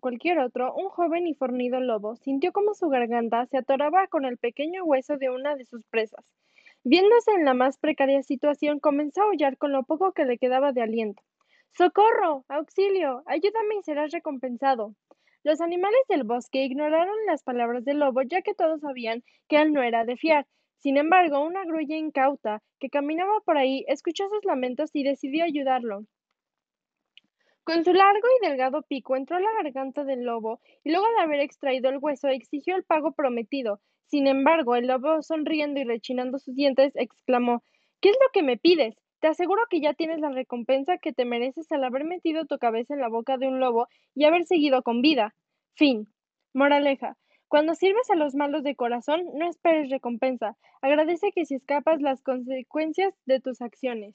cualquier otro, un joven y fornido lobo sintió como su garganta se atoraba con el pequeño hueso de una de sus presas. Viéndose en la más precaria situación, comenzó a aullar con lo poco que le quedaba de aliento. ¡Socorro! ¡Auxilio! ¡Ayúdame y serás recompensado! Los animales del bosque ignoraron las palabras del lobo, ya que todos sabían que él no era de fiar. Sin embargo, una grulla incauta que caminaba por ahí escuchó sus lamentos y decidió ayudarlo. Con su largo y delgado pico entró a la garganta del lobo y luego de haber extraído el hueso exigió el pago prometido. Sin embargo, el lobo, sonriendo y rechinando sus dientes, exclamó ¿Qué es lo que me pides? Te aseguro que ya tienes la recompensa que te mereces al haber metido tu cabeza en la boca de un lobo y haber seguido con vida. Fin. Moraleja. Cuando sirves a los malos de corazón, no esperes recompensa. Agradece que si escapas las consecuencias de tus acciones.